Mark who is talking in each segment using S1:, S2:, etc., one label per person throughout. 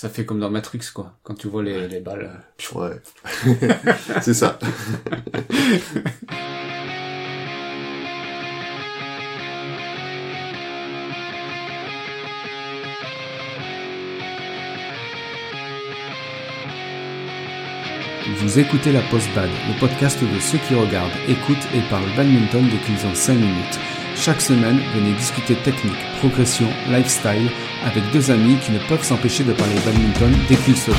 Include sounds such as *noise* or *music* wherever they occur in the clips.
S1: Ça fait comme dans Matrix, quoi. Quand tu vois les, les balles.
S2: Ouais. *laughs* c'est ça.
S1: Vous écoutez la Post-Bad, le podcast de ceux qui regardent, écoutent et parlent badminton dès qu'ils ont 5 minutes. Chaque semaine, venez discuter technique, progression, lifestyle avec deux amis qui ne peuvent s'empêcher de parler badminton dès qu'ils se voient.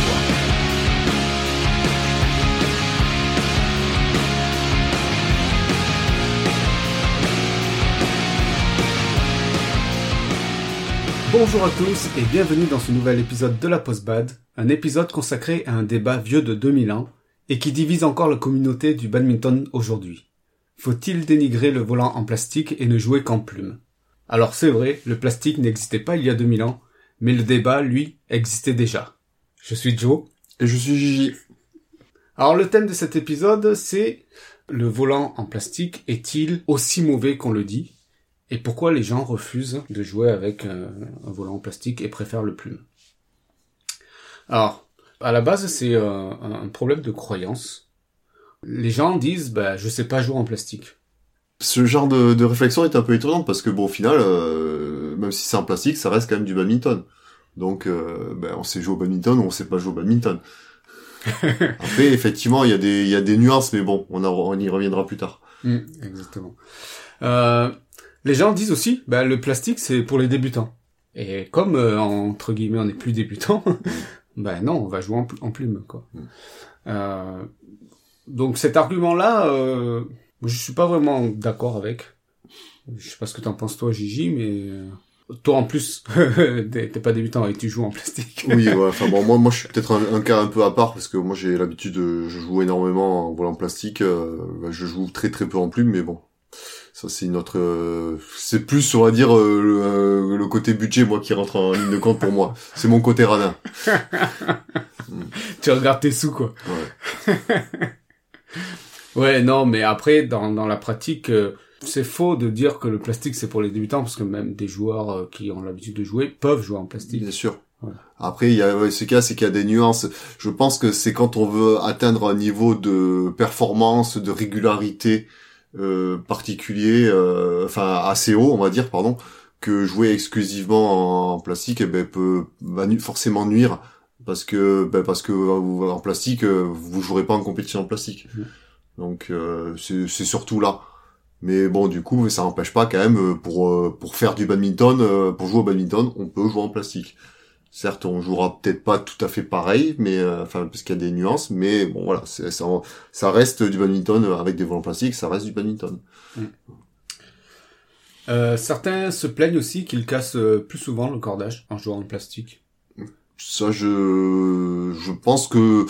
S1: Bonjour à tous et bienvenue dans ce nouvel épisode de la Post-Bad, un épisode consacré à un débat vieux de 2000 ans et qui divise encore la communauté du badminton aujourd'hui. Faut-il dénigrer le volant en plastique et ne jouer qu'en plume? Alors c'est vrai, le plastique n'existait pas il y a 2000 ans, mais le débat, lui, existait déjà. Je suis Joe.
S2: Et je suis Gigi.
S1: Alors le thème de cet épisode, c'est le volant en plastique est-il aussi mauvais qu'on le dit? Et pourquoi les gens refusent de jouer avec euh, un volant en plastique et préfèrent le plume? Alors, à la base, c'est euh, un un problème de croyance. Les gens disent, bah, je sais pas jouer en plastique.
S2: Ce genre de, de réflexion est un peu étonnante parce que bon, au final, euh, même si c'est en plastique, ça reste quand même du badminton. Donc, euh, ben, on sait jouer au badminton ou on sait pas jouer au badminton. *laughs* Après, effectivement, il y a des, il y a des nuances, mais bon, on, y reviendra plus tard.
S1: Mm, exactement. Euh, les gens disent aussi, bah, le plastique c'est pour les débutants. Et comme euh, entre guillemets on n'est plus débutant, *laughs* ben non, on va jouer en, pl- en plume quoi.
S2: Mm.
S1: Euh, donc cet argument-là, euh, je suis pas vraiment d'accord avec. Je sais pas ce que t'en penses toi, Gigi, mais euh, toi en plus, *laughs* t'es pas débutant et tu joues en plastique.
S2: Oui, ouais, enfin bon, moi, moi, je suis *laughs* peut-être un, un cas un peu à part parce que moi, j'ai l'habitude de, je joue énormément en volant plastique. euh, bah, je joue très très peu en plume, mais bon, ça c'est une autre, euh, c'est plus, on va dire, euh, le, euh, le côté budget, moi, qui rentre en ligne de compte pour moi. C'est mon côté radin. *laughs*
S1: tu regardes tes sous quoi.
S2: Ouais.
S1: Ouais, non, mais après, dans, dans la pratique, euh, c'est faux de dire que le plastique c'est pour les débutants, parce que même des joueurs euh, qui ont l'habitude de jouer peuvent jouer en plastique.
S2: Bien sûr.
S1: Ouais.
S2: Après, il y a ce cas, c'est qu'il y a des nuances. Je pense que c'est quand on veut atteindre un niveau de performance, de régularité euh, particulier, euh, enfin assez haut, on va dire, pardon, que jouer exclusivement en plastique, eh ben, peut va nu- forcément nuire parce que ben, parce que euh, en plastique, euh, vous jouerez pas en compétition en plastique.
S1: Mhm.
S2: Donc euh, c'est surtout là. Mais bon, du coup, ça n'empêche pas quand même euh, pour pour faire du badminton, pour jouer au badminton, on peut jouer en plastique. Certes, on jouera peut-être pas tout à fait pareil, mais euh, enfin parce qu'il y a des nuances, mais bon voilà, ça, ça reste du badminton avec des volants plastiques, ça reste du badminton.
S1: Euh, certains se plaignent aussi qu'ils cassent plus souvent le cordage en jouant en plastique.
S2: Ça, je je pense que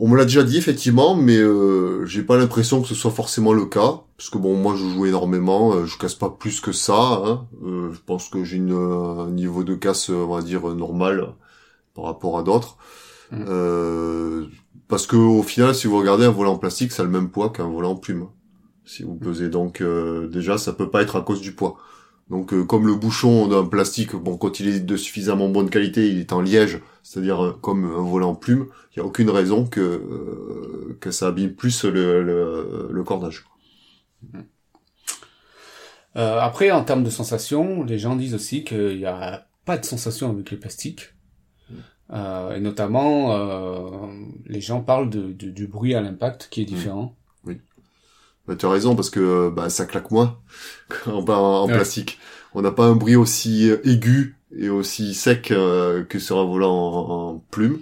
S2: on me l'a déjà dit effectivement, mais euh, j'ai pas l'impression que ce soit forcément le cas, parce que bon, moi je joue énormément, euh, je casse pas plus que ça. Hein. Euh, je pense que j'ai une, euh, un niveau de casse, on va dire normal par rapport à d'autres.
S1: Mm.
S2: Euh, parce que au final, si vous regardez un volant en plastique, ça a le même poids qu'un volant en plume. Si vous pesez, donc euh, déjà, ça peut pas être à cause du poids. Donc euh, comme le bouchon d'un plastique, bon quand il est de suffisamment bonne qualité, il est en liège, c'est-à-dire euh, comme un volant en plume, il y a aucune raison que euh, que ça abîme plus le, le, le cordage.
S1: Après, en termes de sensation, les gens disent aussi qu'il n'y a pas de sensation avec les plastiques. Et notamment, les gens parlent de- du bruit à l'impact qui est différent.
S2: Bah, tu as raison parce que euh, bah, ça claque moins *laughs* en, en
S1: Ouais.
S2: plastique. On n'a pas un bruit aussi aigu et aussi sec euh, que sur un volant en, en plume.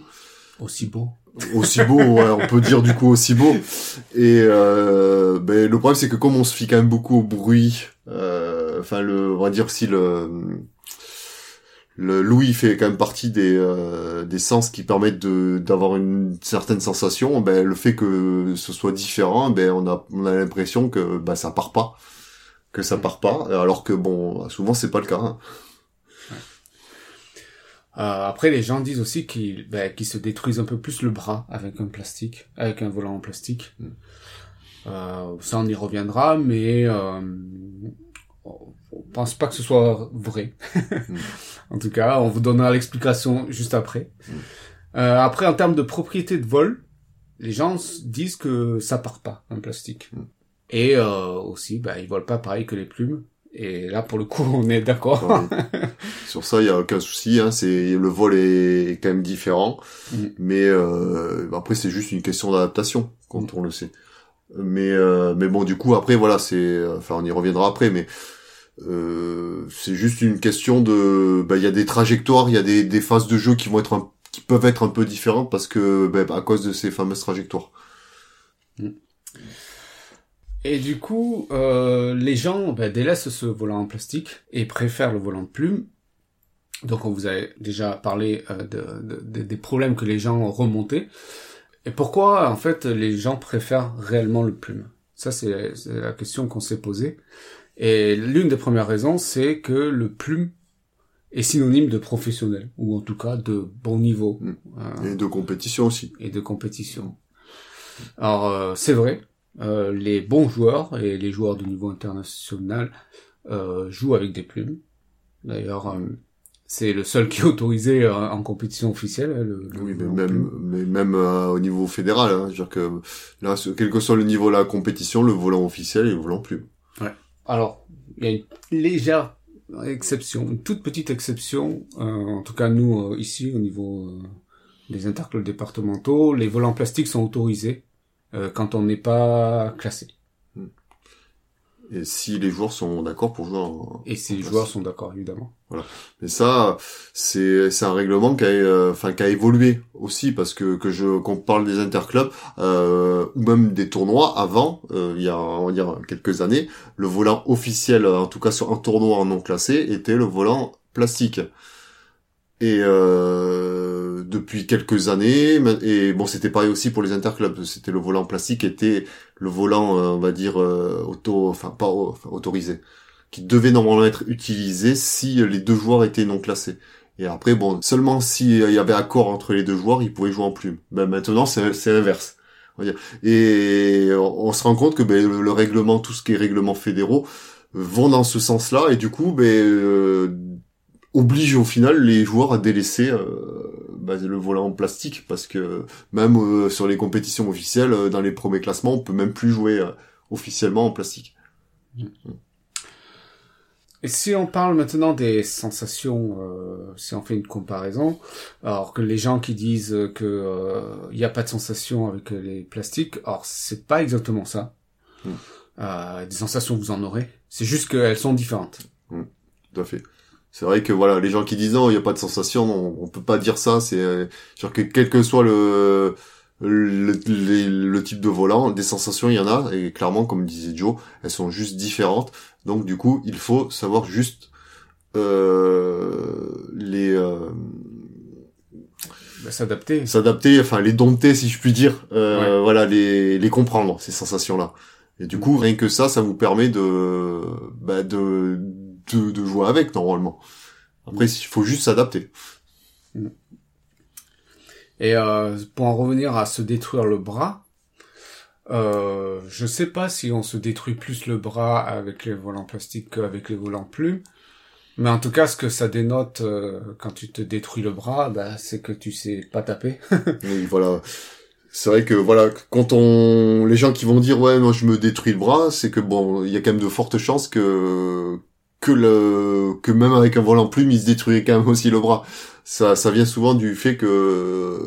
S1: Aussi beau.
S2: aussi beau, ouais, on peut dire du coup aussi beau. Et euh, ben, le problème c'est que comme on se fie quand même beaucoup au bruit, euh, enfin le, on va dire si le le l'ouïe fait quand même partie des euh, des sens qui permettent de d'avoir une certaine sensation. Ben le fait que ce soit différent, ben on a on a l'impression que ben ça part pas, que ça part pas, alors que bon souvent c'est pas le cas. hein.
S1: Euh, après, les gens disent aussi qu'ils ben, se détruisent un peu plus le bras avec un plastique, avec un volant en plastique. Euh, ça, on y reviendra, mais euh, on pense pas que ce soit vrai.
S2: Mm. *laughs*
S1: En tout cas, on vous donnera l'explication juste après.
S2: Mm.
S1: Euh, après, en termes de propriété de vol, les gens disent que ça part pas un plastique.
S2: Mm.
S1: Et euh, aussi, bah, ils volent pas pareil que les plumes. Et là, pour le coup, *laughs* on est d'accord.
S2: Ouais. Sur ça, il y a aucun souci. Hein, c'est le vol est quand même différent, mais euh, après c'est juste une question d'adaptation, quand on le sait. Mais euh, mais bon, du coup après voilà, c'est enfin on y reviendra après, mais euh, c'est juste une question de bah il y a des trajectoires, il y a des, des phases de jeu qui vont être un, qui peuvent être un peu différentes parce que bah, à cause de ces fameuses trajectoires.
S1: Et du coup, euh, les gens bah, délaissent ce volant en plastique et préfèrent le volant de plume. Donc on vous a déjà parlé euh, de, de- de- des problèmes que les gens ont remontés. Et pourquoi en fait les gens préfèrent réellement le plume? Ça c'est la question qu'on s'est posée. Et l'une des premières raisons, c'est que le plume est synonyme de professionnel, ou en tout cas de bon niveau.
S2: Mm.
S1: Euh,
S2: Et de compétition aussi.
S1: et de compétition. Alors euh, c'est vrai, euh, les bons joueurs et les joueurs de niveau international euh, jouent avec des plumes. D'ailleurs, euh, c'est le seul qui est autorisé en compétition officielle. hein, Le, le
S2: Oui, mais même, mais même euh, au niveau fédéral, hein, je veux dire que là, quel que soit le niveau de la compétition, le volant officiel et le volant plume.
S1: Alors, il y a une légère exception, une toute petite exception. euh, en tout cas, nous euh, ici, au niveau euh, des interclubs départementaux, les volants plastiques sont autorisés quand on n'est pas classé.
S2: Et si les joueurs sont d'accord pour jouer en...
S1: Et si les joueurs sont d'accord, évidemment.
S2: Mais ça, c'est c'est un règlement qui a, euh, enfin, qui a évolué aussi parce que que je qu'on parle des interclubs euh, ou même des tournois avant, euh, il y a on va dire quelques années, le volant officiel, en tout cas sur un tournoi non classé, était le volant plastique. Et euh, depuis quelques années, et bon, c'était pareil aussi pour les interclubs. C'était le volant plastique était le volant, euh, on va dire euh, auto, enfin pas enfin, autorisé, qui devait normalement être utilisé si les deux joueurs étaient non classés. Et après, bon, seulement s'il y avait accord entre les deux joueurs, ils pouvaient jouer en plume. Ben maintenant, c'est l'inverse. Et on, se rend compte que ben, le, le règlement, tout ce qui est règlements fédéraux, euh, vont dans ce sens-là et du coup, ben euh, oblige au final les joueurs à délaisser euh, bah, le volant en plastique parce que même euh, sur les compétitions officielles, euh, dans les premiers classements, on peut même plus jouer euh, officiellement en plastique.
S1: Et si on parle maintenant des sensations, euh, si on fait une comparaison, alors que les gens qui disent que il n'y a pas de sensation avec les plastiques, alors c'est pas exactement ça.
S2: Mm.
S1: Euh, des sensations vous en aurez, c'est juste qu'elles sont différentes.
S2: Tout à fait. C'est vrai que voilà, les gens qui disent non, il n'y a pas de sensation, on, on peut pas dire ça. C'est euh, genre que quel que soit le le, les- le type de volant, des sensations il y en a et clairement, comme disait Joe, elles sont juste différentes. Donc du coup, il faut savoir juste euh, les euh,
S1: Bah, S'adapter.
S2: s'adapter, enfin les dompter si je puis dire, euh,
S1: Ouais.
S2: voilà les les comprendre ces sensations là. Et du coup, rien que ça, ça vous permet de bah, de, de de jouer avec normalement. Après, il faut juste s'adapter.
S1: Et euh, pour en revenir à se détruire le bras, euh, je sais pas si on se détruit plus le bras avec les volants plastiques qu'avec les volants plumes, mais en tout cas, ce que ça dénote euh, quand tu te détruis le bras, bah, c'est que tu sais pas taper. *laughs*
S2: Oui, voilà. C'est vrai que voilà, quand on les gens qui vont dire ouais, moi je me détruis le bras, c'est que bon, il y a quand même de fortes chances que que le que même avec un volant plume, il se détruit quand même aussi le bras. Ça ça vient souvent du fait que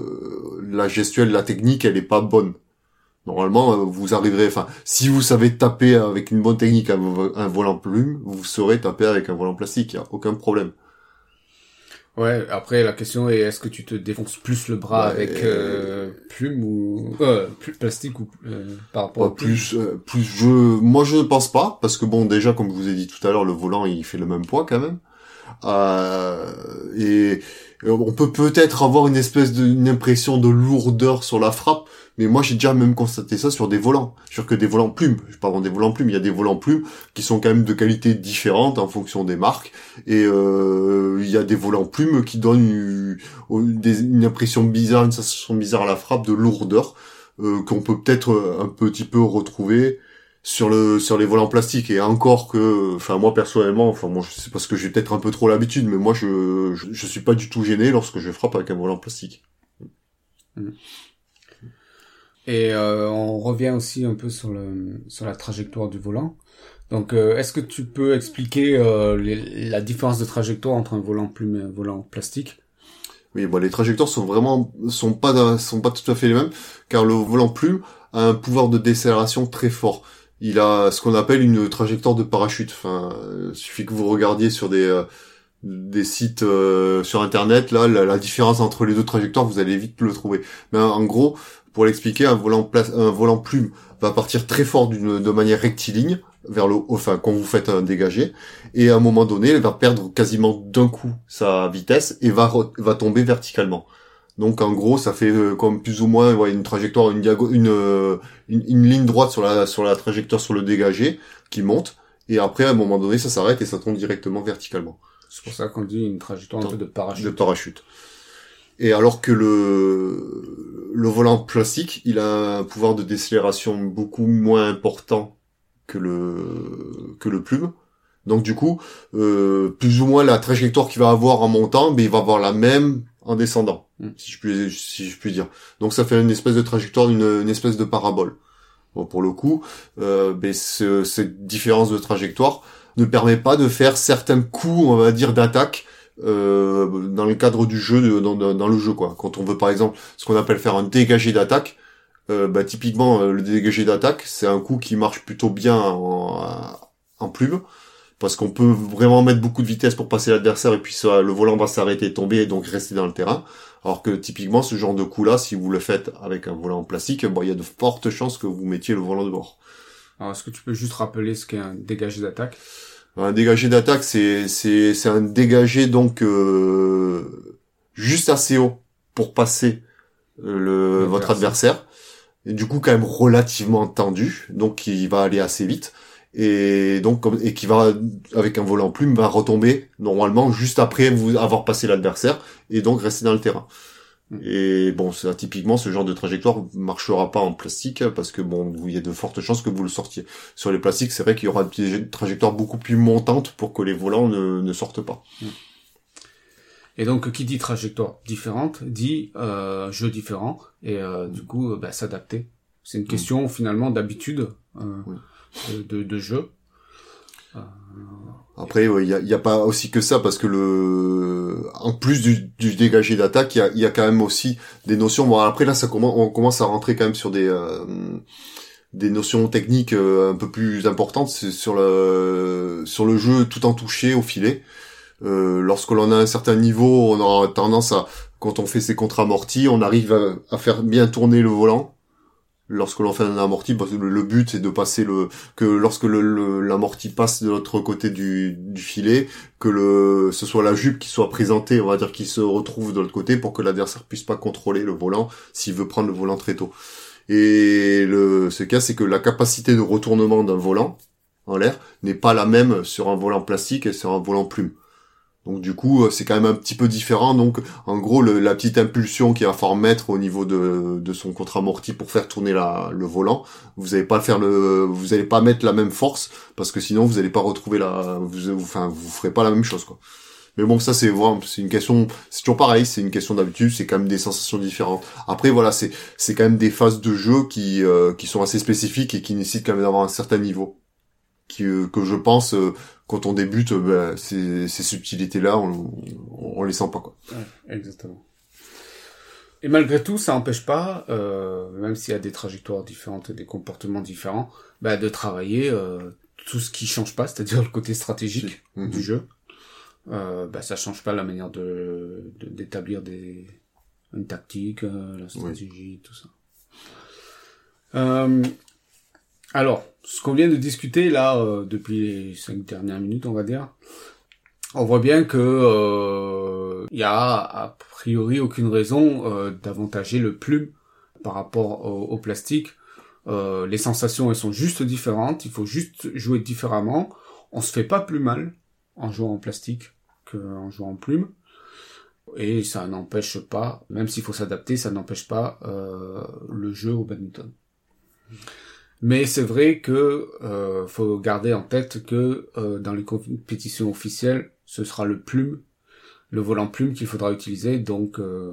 S2: la gestuelle, la technique, elle est pas bonne. Normalement, euh, vous arriverez, enfin, si vous savez taper avec une bonne technique un volant plume, vous saurez taper avec un volant plastique, il y a aucun problème.
S1: Ouais, après la question est est-ce que tu te défonces plus le bras
S2: Ouais.
S1: avec euh, plume ou euh, plus plastique ou euh, par rapport plume
S2: plus, euh, plus je, moi je ne pense pas parce que bon déjà comme je vous ai dit tout à l'heure le volant il fait le même poids quand même Euh, et, et on peut peut-être avoir une espèce de une impression de lourdeur sur la frappe mais moi j'ai déjà même constaté ça sur des volants. Sur que des volants plumes je parle des volants plumes il y a des volants plumes qui sont quand même de qualité différente en fonction des marques. Et euh, il y a des volants plumes qui donnent une, impression bizarre une sensation bizarre à la frappe de lourdeur euh, qu'on peut peut-être euh, un petit peu retrouver sur le sur les volants plastiques et encore que enfin moi personnellement enfin moi c'est parce que j'ai peut-être un peu trop l'habitude mais moi je, je, je suis pas du tout gêné lorsque je frappe avec un volant plastique.
S1: Et euh, on revient aussi un peu sur le sur la trajectoire du volant. Donc euh, est-ce que tu peux expliquer euh, les- la différence de trajectoire entre un volant plume et un volant plastique?
S2: Oui, bon, les trajectoires sont vraiment sont pas sont pas tout à fait les mêmes car le volant plume a un pouvoir de décélération très fort. Il a ce qu'on appelle une trajectoire de parachute. Enfin, euh, il suffit que vous regardiez sur des euh, sites euh, sur internet là la, différence entre les deux trajectoires vous allez vite le trouver. Mais en gros, pour l'expliquer, un volant pla- un volant plume va partir très fort de manière rectiligne vers le haut, enfin quand vous faites un et à un moment donné, elle va perdre quasiment d'un coup sa vitesse et va tomber verticalement. Donc en gros, ça fait euh, comme plus ou moins ouais, une trajectoire, une, diago- une, euh, une une ligne droite sur la sur la trajectoire sur le dégagé qui monte et après à un moment donné, ça s'arrête et ça tombe directement verticalement
S1: C'est pour ça qu'on dit une trajectoire un peu de parachute.
S2: de parachute. Et alors que le le volant plastique, il a un pouvoir de décélération beaucoup moins important que le que le plume. Donc du coup, euh, plus ou moins la trajectoire qu'il va avoir en montant, mais il va avoir la même en descendant,
S1: Mm.
S2: si je puis si je puis dire. Donc ça fait une espèce de trajectoire, une, espèce de parabole. Bon, pour le coup, euh, ben, ce- cette différence de trajectoire ne permet pas de faire certains coups, on va dire, d'attaque euh, dans le cadre du jeu, dans, le jeu quoi. Quand on veut par exemple ce qu'on appelle faire un dégagé d'attaque, euh, bah, typiquement euh, le dégagé d'attaque, c'est un coup qui marche plutôt bien en, en plume parce qu'on peut vraiment mettre beaucoup de vitesse pour passer l'adversaire et puis ça, le volant va s'arrêter et tomber et donc rester dans le terrain. Alors que typiquement ce genre de coup-là, si vous le faites avec un volant en plastique, bon, il y a de fortes chances que vous mettiez le volant dehors.
S1: Alors est-ce que tu peux juste rappeler ce qu'est un dégagé d'attaque?
S2: Un dégagé d'attaque, c'est c'est c'est un dégagé donc euh, juste assez haut pour passer euh, le votre adversaire. Et du coup quand même relativement tendu, donc il va aller assez vite et donc et qui va avec un volant plume va retomber normalement juste après vous avoir passé l'adversaire et donc rester dans le terrain.
S1: Mm.
S2: Et bon, ça, typiquement, ce genre de trajectoire marchera pas en plastique parce que bon, il y a de fortes chances que vous le sortiez. Sur les plastiques, c'est vrai qu'il y aura des trajectoires beaucoup plus montantes pour que les volants ne, ne sortent pas.
S1: Et donc qui dit trajectoire différente dit euh, jeu différent et euh, du coup euh, bah, s'adapter. C'est une question finalement d'habitude euh,
S2: Oui.
S1: De, de, de jeu.
S2: Après, ouais, il y, a, y a pas aussi que ça parce que le, en plus du, du dégagé d'attaque, il y a, y a quand même aussi des notions. Bon, après là, ça commence, on commence à rentrer quand même sur des euh, des notions techniques euh, un peu plus importantes sur le sur le jeu tout en touché au filet. Euh, lorsque l'on a un certain niveau, on a tendance à, quand on fait ses contre-amortis, on arrive à faire bien tourner le volant. Lorsque l'on fait un amorti, parce que le, but c'est de passer le, que lorsque le, le- l'amorti passe de l'autre côté du, du filet, que le, ce soit la jupe qui soit présentée, on va dire, qui se retrouve de l'autre côté pour que l'adversaire puisse pas contrôler le volant s'il veut prendre le volant très tôt. Et le, ce cas, c'est que la capacité de retournement d'un volant en l'air n'est pas la même sur un volant plastique et sur un volant plume. Donc du coup, euh, c'est quand même un petit peu différent. Donc en gros, la petite impulsion qu'il va falloir mettre au niveau de, de son contre-amorti pour faire tourner la, le volant, vous n'allez pas faire le, vous allez pas mettre la même force parce que sinon vous n'allez pas retrouver la, vous, enfin vous ferez pas la même chose quoi. Mais bon, ça c'est vraiment, c'est une question, c'est toujours pareil, c'est une question d'habitude, c'est quand même des sensations différentes. Après voilà, c'est c'est quand même des phases de jeu qui euh, qui sont assez spécifiques et qui nécessitent quand même d'avoir un certain niveau. Qui, euh, que je pense euh, quand on débute, euh, ben, ces, ces subtilités-là, on, on, on les sent pas quoi.
S1: Ouais, exactement. Et malgré tout, ça n'empêche pas, euh, même s'il y a des trajectoires différentes et des comportements différents, bah, de travailler euh, tout ce qui change pas, c'est-à-dire le côté stratégique
S2: Mhm.
S1: du jeu. Euh, bah, ça change pas la manière de de- d'établir des une tactique, euh, la stratégie, tout ça. Euh, alors, ce qu'on vient de discuter là euh, depuis les cinq dernières minutes, on va dire, on voit bien que euh, il y a a priori aucune raison euh, d'avantager le plume par rapport au, au plastique. Euh, les sensations elles sont juste différentes, il faut juste jouer différemment. On se fait pas plus mal en jouant en plastique qu'en jouant en plume. Et ça n'empêche pas, même s'il faut s'adapter, ça n'empêche pas euh, le jeu au badminton. Mais c'est vrai que euh, faut garder en tête que euh, dans les compétitions officielles, ce sera le plume, le volant plume qu'il faudra utiliser. Donc euh,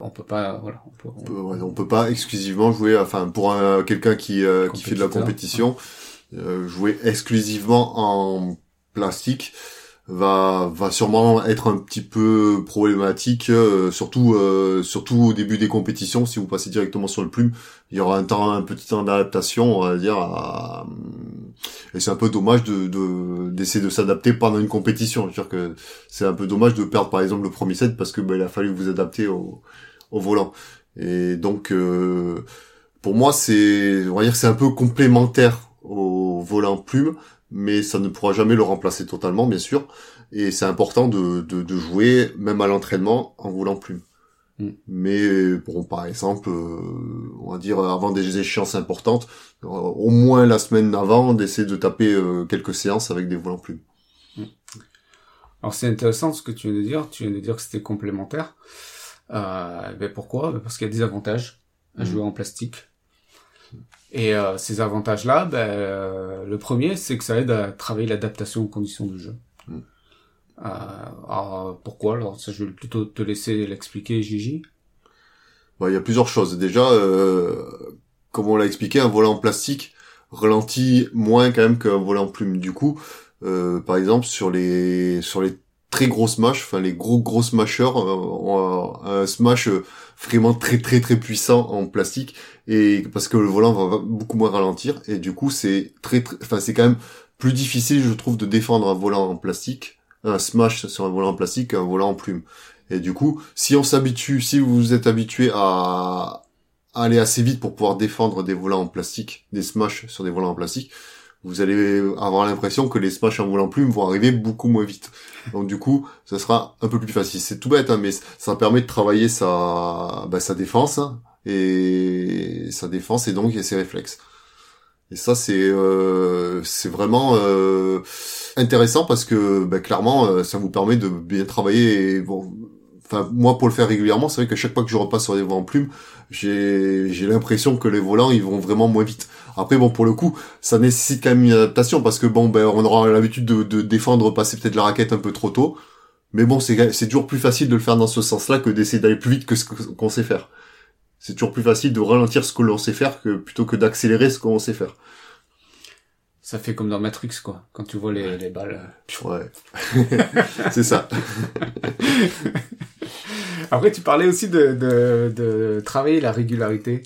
S1: on peut pas, voilà, on peut,
S2: on peut, ouais, on peut pas exclusivement jouer. Enfin, pour un, quelqu'un qui euh, qui fait de la compétition, euh, jouer exclusivement en plastique va va sûrement être un petit peu problématique euh, surtout euh, surtout au début des compétitions. Si vous passez directement sur le plume il y aura un temps un petit temps d'adaptation on va dire et c'est un peu dommage de d'essayer de, s'adapter pendant une compétition. Je veux dire que c'est un peu dommage de perdre par exemple le premier set parce que ben, il a fallu vous adapter au au volant. Et donc euh, pour moi c'est on va dire c'est un peu complémentaire au volant plume mais ça ne pourra jamais le remplacer totalement, bien sûr. Et c'est important de, de, de, jouer, même à l'entraînement, en voulant plume. Mm. Mais bon, par exemple, euh, on va dire avant des échéances importantes, euh, au moins la semaine avant, d'essayer de taper euh, quelques séances avec des volants plumes. Mm.
S1: Alors c'est intéressant ce que tu viens de dire. Tu viens de dire que c'était complémentaire. Euh, ben pourquoi? Ben Parce qu'il y a des avantages à mm. jouer en plastique. Et euh, ces avantages-là, ben, euh, le premier, c'est que ça aide à travailler l'adaptation aux conditions de jeu. Mm. Euh, alors, pourquoi Alors, ça, je vais plutôt te laisser l'expliquer, Gigi.
S2: Bah, il y a plusieurs choses. Déjà, euh, comme on l'a expliqué, un volant en plastique ralentit moins quand même qu'un volant en plume. Du coup, euh, par exemple, sur les sur les très gros smash, enfin les gros gros smashers, euh, un smash vraiment très très très puissant en plastique et parce que le volant va beaucoup moins ralentir et du coup c'est très, très enfin c'est quand même plus difficile je trouve de défendre un volant en plastique un smash sur un volant en plastique qu'un volant en plume. Et du coup si on s'habitue si vous êtes habitué à aller assez vite pour pouvoir défendre des volants en plastique des smash sur des volants en plastique vous allez avoir l'impression que les smash en volant plume vont arriver beaucoup moins vite. Donc du coup, ça sera un peu plus facile. C'est tout bête, hein, mais ça permet de travailler sa, bah, sa défense hein, et sa défense et donc ses réflexes. Et ça, c'est euh, vraiment euh, intéressant parce que bah, clairement, euh, ça vous permet de bien travailler. Et, bon, enfin moi pour le faire régulièrement, c'est vrai que chaque fois que je repasse sur des volants plumes, j'ai j'ai l'impression que les volants ils vont vraiment moins vite. Après bon pour le coup, ça nécessite quand même une adaptation parce que bon ben on aura l'habitude de, de défendre passer peut-être la raquette un peu trop tôt. Mais bon, c'est c'est toujours plus facile de le faire dans ce sens-là que d'essayer d'aller plus vite que ce qu'on sait faire. C'est toujours plus facile de ralentir ce que l'on sait faire que plutôt que d'accélérer ce qu'on sait faire.
S1: Ça fait comme dans Matrix, quoi. Quand tu vois les, les balles.
S2: Ouais. *laughs* c'est ça. *laughs*
S1: Après, tu parlais aussi de, de, de travailler la régularité.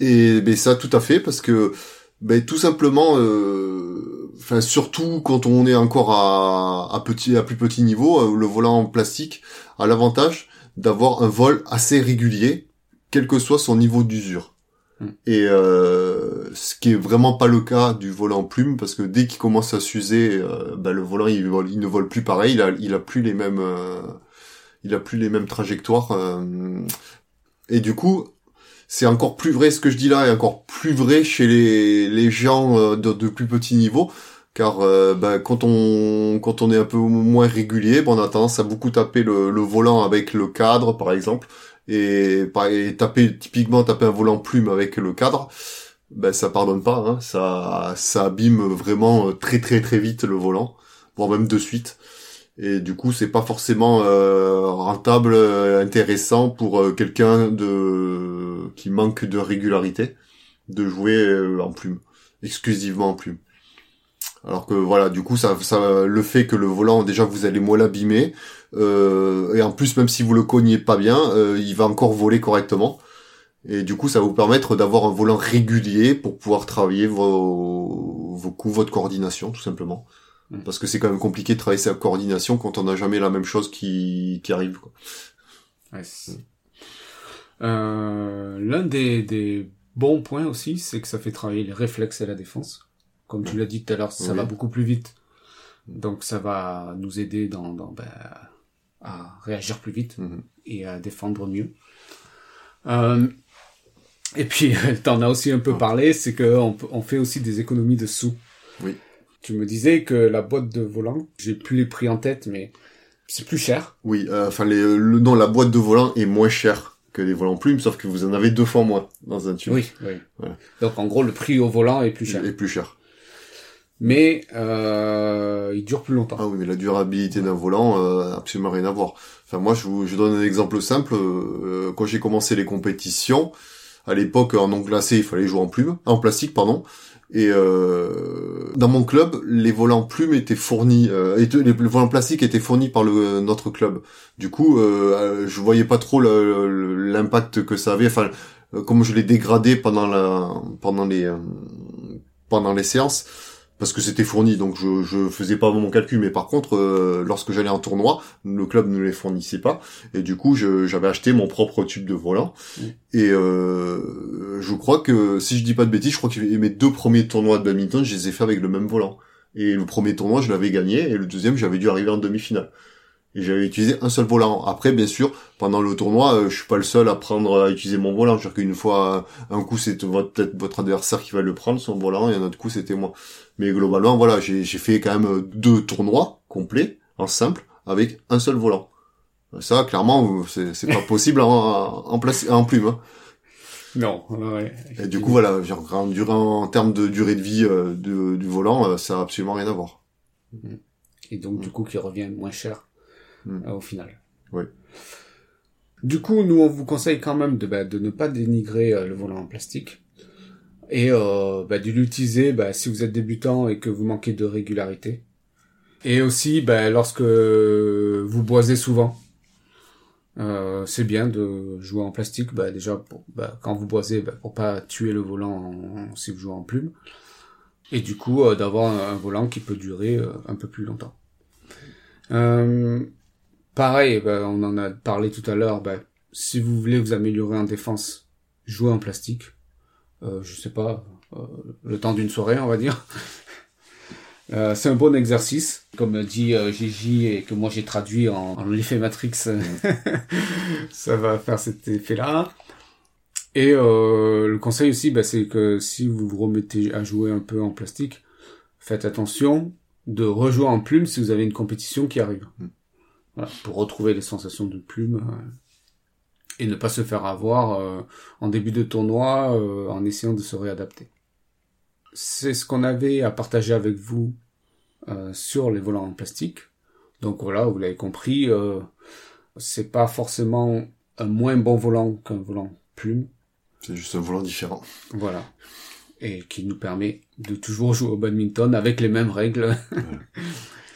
S2: Et ben ça, tout à fait, parce que ben tout simplement, euh, enfin surtout quand on est encore à, à petit, à plus petit niveau, euh, le volant en plastique a l'avantage d'avoir un vol assez régulier, quel que soit son niveau d'usure. Hmm. Et euh, ce qui est vraiment pas le cas du volant en plume, parce que dès qu'il commence à s'user, euh, ben le volant il, il, ne vole plus pareil, il a, il a plus les mêmes, euh, il a plus les mêmes trajectoires. Euh, et du coup, c'est encore plus vrai ce que je dis là, et encore plus vrai chez les, gens euh, de, plus petit niveau, car euh, bah, quand on est un peu moins régulier, bon, on a tendance à beaucoup taper le, volant avec le cadre, par exemple, et, taper typiquement taper un volant plume avec le cadre. Ben ça pardonne pas, hein, ça ça abîme vraiment très très très vite le volant, voire même de suite et du coup c'est pas forcément euh, rentable euh, intéressant pour euh, quelqu'un de qui manque de régularité de jouer en plume exclusivement en plume. Alors que voilà du coup ça, ça le fait que le volant déjà vous allez moins l'abîmer et en plus même si vous le cognez pas bien il va encore voler correctement. Et du coup ça va vous permettre d'avoir un volant régulier pour pouvoir travailler vos, vos coups votre coordination tout simplement Mm. Parce que c'est quand même compliqué de travailler sa coordination quand on n'a jamais la même chose qui, qui arrive. Quoi.
S1: Ouais, euh, L'un des, des bons points aussi, c'est que ça fait travailler les réflexes et la défense. Comme tu l'as dit tout à l'heure, ça va beaucoup plus vite. Donc ça va nous aider dans, dans ben, à réagir plus vite mm-hmm. et à défendre mieux. Euh, et puis, *laughs* t'en as aussi un peu parlé, c'est qu'on on fait aussi des économies de sous.
S2: Oui.
S1: Tu me disais que la boîte de volant, j'ai plus les prix en tête, mais c'est plus cher.
S2: Oui, euh, enfin les, le, non, la boîte de volant est moins chère que les volants plumes, sauf que vous en avez deux fois moins dans un tube.
S1: Oui, oui.
S2: Voilà.
S1: Donc en gros, le prix au volant est plus cher.
S2: Et plus cher.
S1: Mais euh, il dure plus longtemps.
S2: Ah oui, mais la durabilité d'un volant, euh, absolument rien à voir. Enfin, moi, je vous je donne un exemple simple. Euh, quand j'ai commencé les compétitions, à l'époque, en non glacé, il fallait jouer en plume, en plastique, pardon. Et euh, dans mon club, les volants plumes étaient fournis, euh, les, volants plastiques étaient fournis par le notre club. Du coup, euh, je voyais pas trop l'impact que ça avait. Enfin, euh, comme je l'ai dégradé pendant la pendant les euh, pendant les séances parce que c'était fourni donc je je faisais pas mon calcul mais par contre euh, lorsque j'allais en tournoi le club ne les fournissait pas et du coup j'avais acheté mon propre tube de volant.
S1: Mm.
S2: et euh, je crois que si je dis pas de bêtises je crois que mes deux premiers tournois de badminton je les ai fait avec le même volant. Et le premier tournoi je l'avais gagné et le deuxième j'avais dû arriver en demi-finale j'avais utilisé un seul volant. Après, bien sûr, pendant le tournoi, euh, je suis pas le seul à prendre, à utiliser mon volant. Je veux dire qu'une fois, un coup, c'est votre- peut-être votre adversaire qui va le prendre, son volant, et un autre coup, c'était moi. Mais globalement, voilà, j'ai j'ai fait quand même euh, deux tournois complets, en simple, avec un seul volant. Ça, clairement, euh, c'est c'est pas possible en, en, place, en plume. hein.
S1: Non. Ouais.
S2: Et du coup, voilà, genre, en, durant, en termes de durée de vie euh, de- du volant, euh, ça a absolument rien à voir.
S1: Et donc du coup, qui revient moins cher
S2: Mm.
S1: euh, au final.
S2: Oui.
S1: Du coup, nous, on vous conseille quand même de, bah, de ne pas dénigrer euh, le volant en plastique et euh, bah, de l'utiliser bah, si vous êtes débutant et que vous manquez de régularité. Et aussi, lorsque vous boisez souvent, euh, c'est bien de jouer en plastique. Déjà, pour, quand vous boisez, pour pas tuer le volant en- si vous jouez en plume. Et du coup, d'avoir un, un volant qui peut durer un peu plus longtemps. Pareil, bah, on en a parlé tout à l'heure. Bah, si vous voulez vous améliorer en défense, jouez en plastique. Euh, je sais pas, euh, le temps d'une soirée, on va dire. *laughs* Euh, c'est un bon exercice, comme dit euh, Gigi et que moi j'ai traduit en, l'effet Matrix. *laughs* ça va faire cet effet-là. Et le conseil aussi, bah, c'est que si vous vous remettez à jouer un peu en plastique, faites attention de rejouer en plume si vous avez une compétition qui arrive. Voilà, pour retrouver les sensations de plume euh, et ne pas se faire avoir euh, en début de tournoi euh, en essayant de se réadapter. C'est ce qu'on avait à partager avec vous euh, sur les volants en plastique. Donc voilà, vous l'avez compris, euh, c'est pas forcément un moins bon volant qu'un volant plume.
S2: C'est juste un volant différent.
S1: Voilà. Et qui nous permet de toujours jouer au badminton avec les mêmes règles.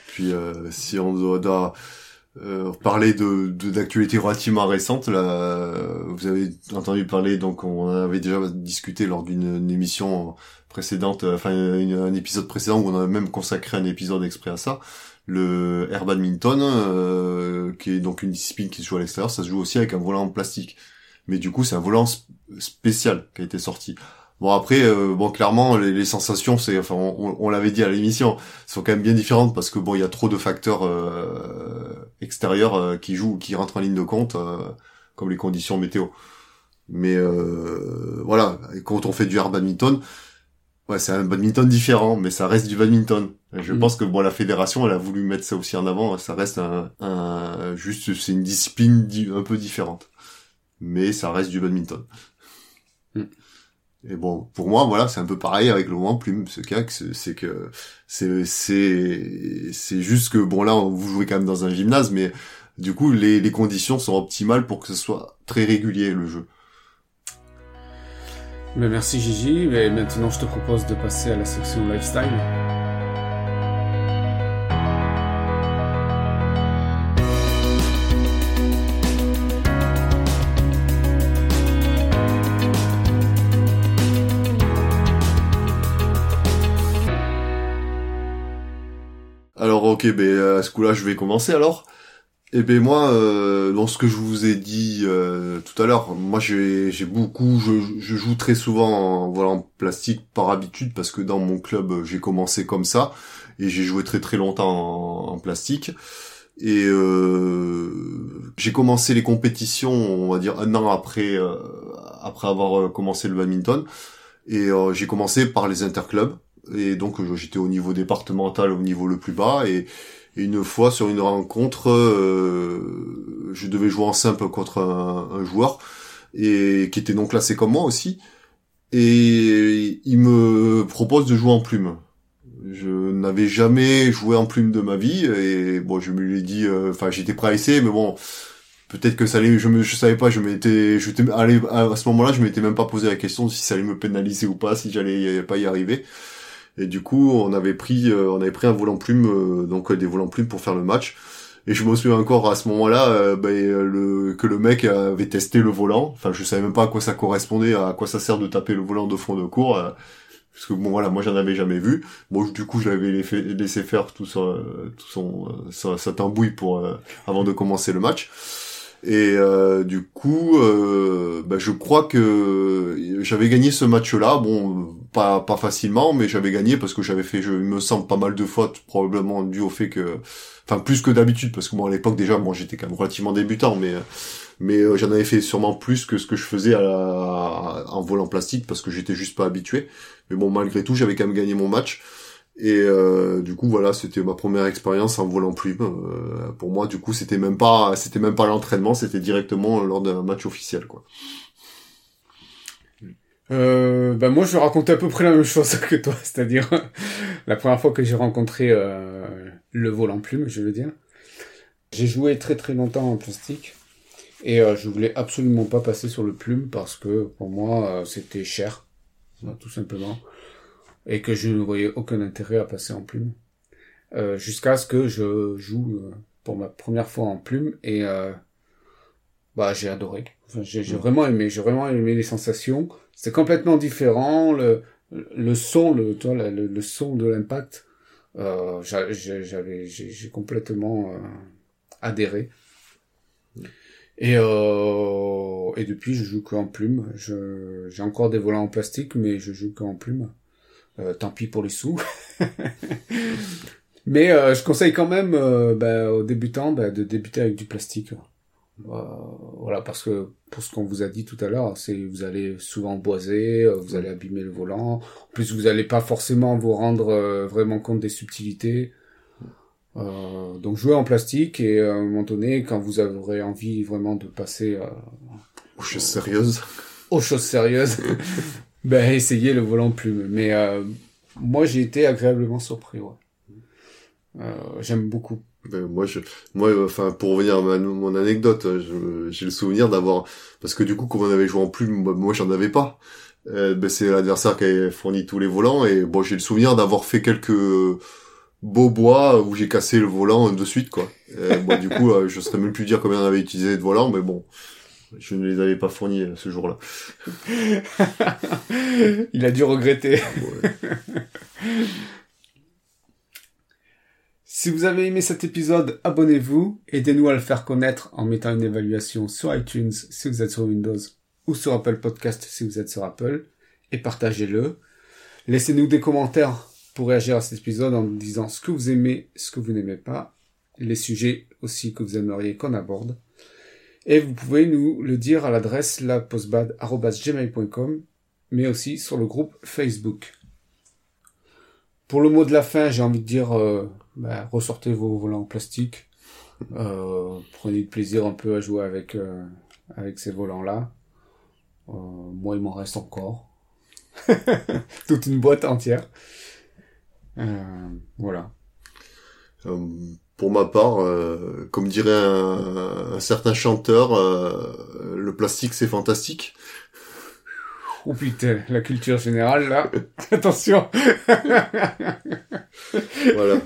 S2: Puis euh, si on doit, euh, parler de d'actualités relativement récentes, là, euh, vous avez entendu parler, donc on avait déjà discuté lors d'une une émission précédente, euh, enfin un épisode précédent où on a même consacré un épisode exprès à ça. Le air badminton, euh, qui est donc une discipline qui se joue à l'extérieur, ça se joue aussi avec un volant en plastique. Mais du coup, c'est un volant sp- spécial qui a été sorti. Bon après, euh, bon clairement, les, les sensations, c'est, enfin, on, on l'avait dit à l'émission, sont quand même bien différentes parce que bon, il y a trop de facteurs euh, extérieurs euh, qui jouent, qui rentrent en ligne de compte, euh, comme les conditions météo. Mais euh, voilà, quand on fait du air badminton, ouais, c'est un badminton différent, mais ça reste du badminton. Je
S1: Mhm.
S2: pense que bon, la fédération, elle a voulu mettre ça aussi en avant. Ça reste un, un juste, c'est une discipline di- un peu différente, mais ça reste du badminton.
S1: Mhm.
S2: Et bon, pour moi, voilà, c'est un peu pareil avec le moment plume. Ce que c'est que c'est c'est c'est juste que bon là, vous jouez quand même dans un gymnase, mais du coup, les les conditions sont optimales pour que ce soit très régulier le jeu.
S1: Mais merci Gigi. Et maintenant, je te propose de passer à la section lifestyle.
S2: Ok, ben à ce coup-là, je vais commencer alors. Et ben moi, euh, dans ce que je vous ai dit euh, tout à l'heure, moi j'ai beaucoup, je, je joue très souvent en, voilà, en plastique par habitude parce que dans mon club euh, j'ai commencé comme ça et j'ai joué très très longtemps en, plastique. Et euh, j'ai commencé les compétitions, on va dire un an après euh, après avoir euh, commencé le badminton. Et euh, j'ai commencé par les interclubs. Et donc euh, j'étais au niveau départemental, au niveau le plus bas. Et, une fois sur une rencontre, euh, je devais jouer en simple contre un, joueur. et qui était non classé comme moi aussi. Et il me propose de jouer en plume. Je n'avais jamais joué en plume de ma vie et bon, je me lui ai dit, euh, enfin, j'étais prêt à essayer, mais bon, peut-être que ça allait, je me, je savais pas, je m'étais, je allé à ce moment-là, je m'étais même pas posé la question si ça allait me pénaliser ou pas, si j'allais pas y arriver. Et du coup, on avait pris, euh, on avait pris un volant plume, euh, donc des volants plumes pour faire le match. Et je me souviens encore à ce moment-là euh, ben, le, que le mec avait testé le volant. Enfin, je savais même pas à quoi ça correspondait, à quoi ça sert de taper le volant de fond de cours. Euh, parce que bon voilà, moi j'en avais jamais vu. Bon, du coup, je l'avais laissé faire tout son, tout son, sa, sa tambouille pour avant de commencer le match. Et euh, du coup, euh, bah, je crois que j'avais gagné ce match-là. Bon, pas pas facilement, mais j'avais gagné parce que j'avais fait, je me sens pas mal de fautes, probablement dû au fait que, enfin plus que d'habitude, parce que moi à l'époque déjà, moi j'étais quand même relativement débutant, mais mais euh, j'en avais fait sûrement plus que ce que je faisais à la, en volant plastique parce que j'étais juste pas habitué. Mais bon, malgré tout, j'avais quand même gagné mon match. Et euh, du coup voilà, c'était ma première expérience en volant plume. Euh, pour moi, du coup, c'était même pas, c'était même pas l'entraînement, c'était directement lors d'un match officiel, quoi.
S1: Euh, bah moi, je vais raconter à peu près la même chose *laughs* que toi, c'est-à-dire la première fois que j'ai rencontré euh, le volant plume, je veux dire. J'ai joué très très longtemps en plastique et euh, je voulais absolument pas passer sur le plume parce que pour moi c'était cher, tout simplement et que je ne voyais aucun intérêt à passer en plume. Euh, jusqu'à ce que je joue euh, pour ma première fois en plume et euh, bah j'ai adoré. Enfin, j'ai mmh. vraiment aimé, j'ai vraiment aimé les sensations. C'est complètement différent le le son, le toi le, le son de l'impact. Euh, j'avais j'ai complètement euh, adhéré. Et, euh, et depuis, je joue qu'en plume. J'ai encore des volants en plastique, mais je joue qu'en plume. Euh, tant pis pour les sous. *laughs* Mais euh, je conseille quand même euh, bah, aux débutants bah, de débuter avec du plastique. Voilà, parce que pour ce qu'on vous a dit tout à l'heure, c'est vous allez souvent boiser, vous allez abîmer le volant. En plus, vous n'allez pas forcément vous rendre vraiment compte des subtilités. donc jouez en plastique et à un moment donné, quand vous aurez envie vraiment de passer
S2: aux choses sérieuses,
S1: aux choses sérieuses, *laughs* Ben, essayez le volant plume. Mais euh, moi, j'ai été agréablement surpris, ouais. Euh, J'aime beaucoup.
S2: Ben, moi, je, moi, enfin, pour revenir à mon anecdote, j'ai le souvenir d'avoir, parce que du coup, comme on avait joué en plume, moi, j'en avais pas. Euh, ben, c'est l'adversaire qui avait fourni tous les volants et bon, j'ai le souvenir d'avoir fait quelques beaux bois où j'ai cassé le volant de suite, quoi. bon, du coup, euh, je serais même plus dire combien on avait utilisé de volants, mais bon, je ne les avais pas fournis euh, ce jour-là. *laughs*
S1: Il a dû regretter. *laughs* si vous avez aimé cet épisode, abonnez-vous, aidez-nous à le faire connaître en mettant une évaluation sur iTunes si vous êtes sur Windows ou sur Apple Podcast si vous êtes sur Apple et partagez-le. Laissez-nous des commentaires pour réagir à cet épisode en disant ce que vous aimez, ce que vous n'aimez pas, les sujets aussi que vous aimeriez qu'on aborde. Et vous pouvez nous le dire à l'adresse lapostbad.gmail.com, mais aussi sur le groupe Facebook. Pour le mot de la fin, j'ai envie de dire, euh, bah, ressortez vos volants en plastique. Euh, prenez du plaisir un peu à jouer avec, euh, avec ces volants-là. moi, il m'en reste encore. *laughs* Toute une boîte entière. voilà
S2: pour ma part, comme dirait un, certain chanteur, le plastique c'est fantastique.
S1: Oh putain, la culture générale là, *laughs* attention.
S2: voilà.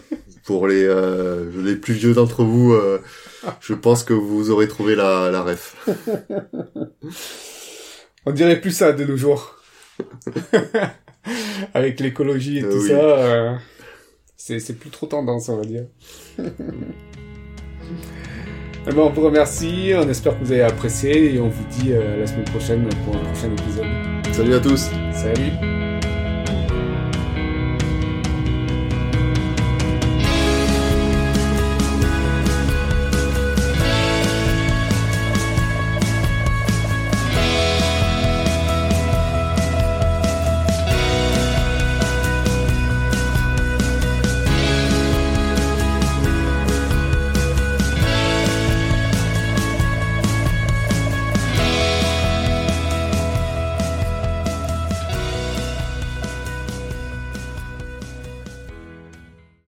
S2: Pour les euh, les plus vieux d'entre vous, je pense que vous aurez trouvé la la ref. *laughs*
S1: On dirait plus ça de nos jours. *laughs* Avec l'écologie et tout ça. C'est plus trop tendance, on va dire. Eh ben, on vous remercie, on espère que vous avez apprécié et on vous dit euh, la semaine prochaine pour un prochain épisode.
S2: Salut à tous.
S1: Salut.